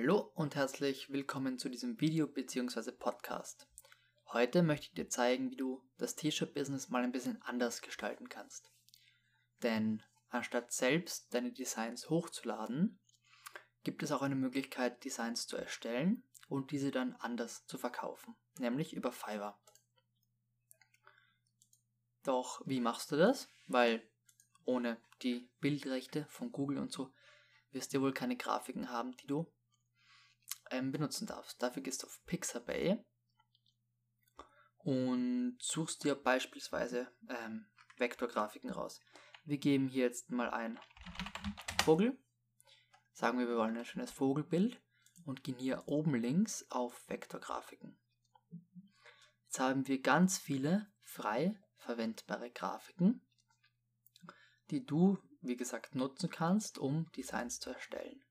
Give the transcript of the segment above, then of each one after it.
Hallo und herzlich willkommen zu diesem Video bzw. Podcast. Heute möchte ich dir zeigen, wie du das T-Shirt-Business mal ein bisschen anders gestalten kannst. Denn anstatt selbst deine Designs hochzuladen, gibt es auch eine Möglichkeit, Designs zu erstellen und diese dann anders zu verkaufen, nämlich über Fiverr. Doch wie machst du das? Weil ohne die Bildrechte von Google und so wirst du wohl keine Grafiken haben, die du ähm, benutzen darfst. Dafür gehst du auf Pixabay und suchst dir beispielsweise ähm, Vektorgrafiken raus. Wir geben hier jetzt mal ein Vogel. Sagen wir, wir wollen ein schönes Vogelbild und gehen hier oben links auf Vektorgrafiken. Jetzt haben wir ganz viele frei verwendbare Grafiken, die du, wie gesagt, nutzen kannst, um Designs zu erstellen.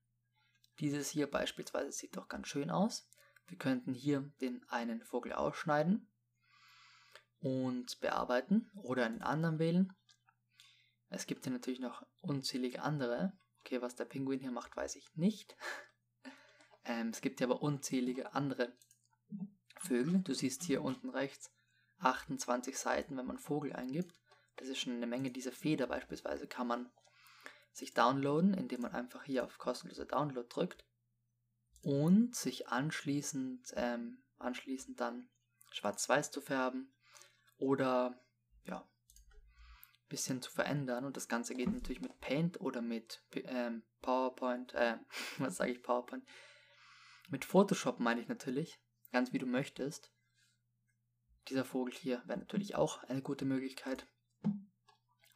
Dieses hier beispielsweise sieht doch ganz schön aus. Wir könnten hier den einen Vogel ausschneiden und bearbeiten oder einen anderen wählen. Es gibt hier natürlich noch unzählige andere. Okay, was der Pinguin hier macht, weiß ich nicht. ähm, es gibt hier aber unzählige andere Vögel. Du siehst hier unten rechts 28 Seiten, wenn man Vogel eingibt. Das ist schon eine Menge. Diese Feder beispielsweise kann man sich downloaden, indem man einfach hier auf kostenlose Download drückt und sich anschließend, ähm, anschließend dann schwarz-weiß zu färben oder ja, ein bisschen zu verändern. Und das Ganze geht natürlich mit Paint oder mit ähm, PowerPoint, äh, was sage ich PowerPoint? Mit Photoshop meine ich natürlich, ganz wie du möchtest. Dieser Vogel hier wäre natürlich auch eine gute Möglichkeit.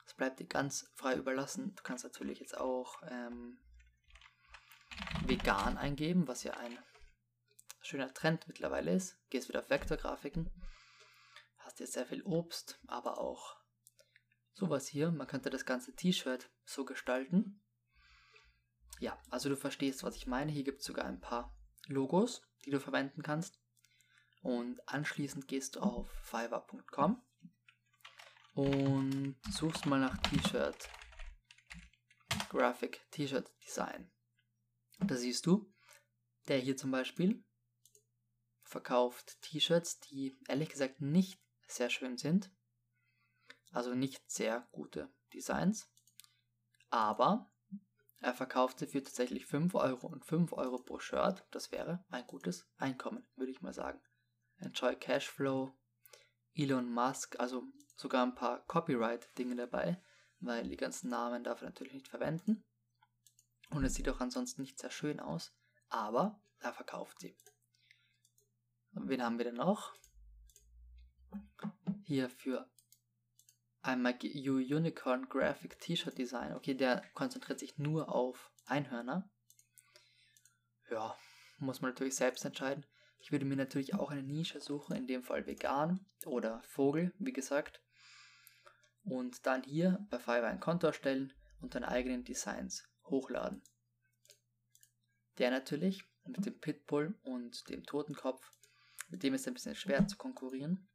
Es bleibt dir ganz frei überlassen. Du kannst natürlich jetzt auch ähm, vegan eingeben, was ja ein schöner Trend mittlerweile ist. Gehst wieder auf Vektorgrafiken. Hast jetzt sehr viel Obst, aber auch sowas hier. Man könnte das ganze T-Shirt so gestalten. Ja, also du verstehst, was ich meine. Hier gibt es sogar ein paar Logos, die du verwenden kannst. Und anschließend gehst du auf fiverr.com und suchst mal nach T-Shirt Graphic T-Shirt Design. Da siehst du, der hier zum Beispiel verkauft T-Shirts, die ehrlich gesagt nicht sehr schön sind. Also nicht sehr gute Designs. Aber er verkauft sie für tatsächlich 5 Euro und 5 Euro pro Shirt. Das wäre ein gutes Einkommen, würde ich mal sagen. Enjoy Cashflow, Elon Musk, also sogar ein paar Copyright-Dinge dabei, weil die ganzen Namen darf er natürlich nicht verwenden. Und es sieht auch ansonsten nicht sehr schön aus, aber er verkauft sie. Und wen haben wir denn noch? Hier für einmal Unicorn Graphic T-Shirt Design. Okay, der konzentriert sich nur auf Einhörner. Ja, muss man natürlich selbst entscheiden. Ich würde mir natürlich auch eine Nische suchen, in dem Fall vegan oder Vogel, wie gesagt. Und dann hier bei Fiverr ein Konto erstellen und deine eigenen Designs hochladen. Der natürlich mit dem Pitbull und dem Totenkopf, mit dem ist ein bisschen schwer zu konkurrieren,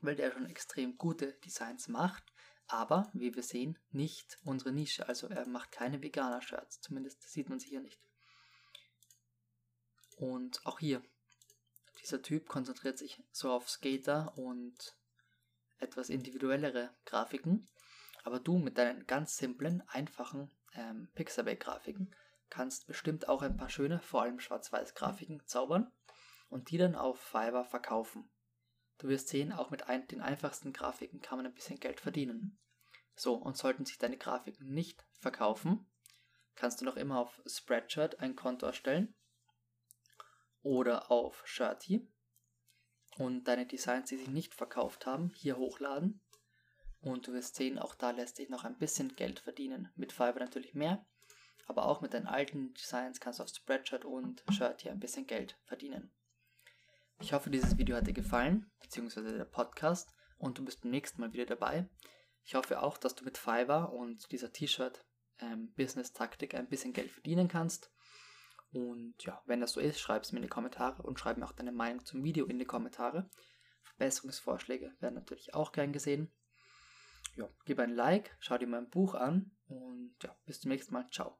weil der schon extrem gute Designs macht, aber wie wir sehen, nicht unsere Nische. Also er macht keine Veganer-Shirts, zumindest sieht man sie hier nicht. Und auch hier dieser Typ konzentriert sich so auf Skater und etwas individuellere Grafiken. Aber du mit deinen ganz simplen, einfachen ähm, Pixabay-Grafiken kannst bestimmt auch ein paar schöne, vor allem Schwarz-Weiß-Grafiken zaubern und die dann auf Fiverr verkaufen. Du wirst sehen, auch mit ein, den einfachsten Grafiken kann man ein bisschen Geld verdienen. So, und sollten sich deine Grafiken nicht verkaufen, kannst du noch immer auf Spreadshirt ein Konto erstellen oder auf Shirty und deine Designs, die sich nicht verkauft haben, hier hochladen. Und du wirst sehen, auch da lässt sich noch ein bisschen Geld verdienen. Mit Fiverr natürlich mehr, aber auch mit deinen alten Designs kannst du auf Spreadshirt und Shirt hier ein bisschen Geld verdienen. Ich hoffe, dieses Video hat dir gefallen, beziehungsweise der Podcast, und du bist beim nächsten Mal wieder dabei. Ich hoffe auch, dass du mit Fiverr und dieser T-Shirt-Business-Taktik ähm, ein bisschen Geld verdienen kannst. Und ja, wenn das so ist, schreib es mir in die Kommentare und schreib mir auch deine Meinung zum Video in die Kommentare. Verbesserungsvorschläge werden natürlich auch gern gesehen. Ja, gib ein Like, schau dir mein Buch an und ja, bis zum nächsten Mal. Ciao.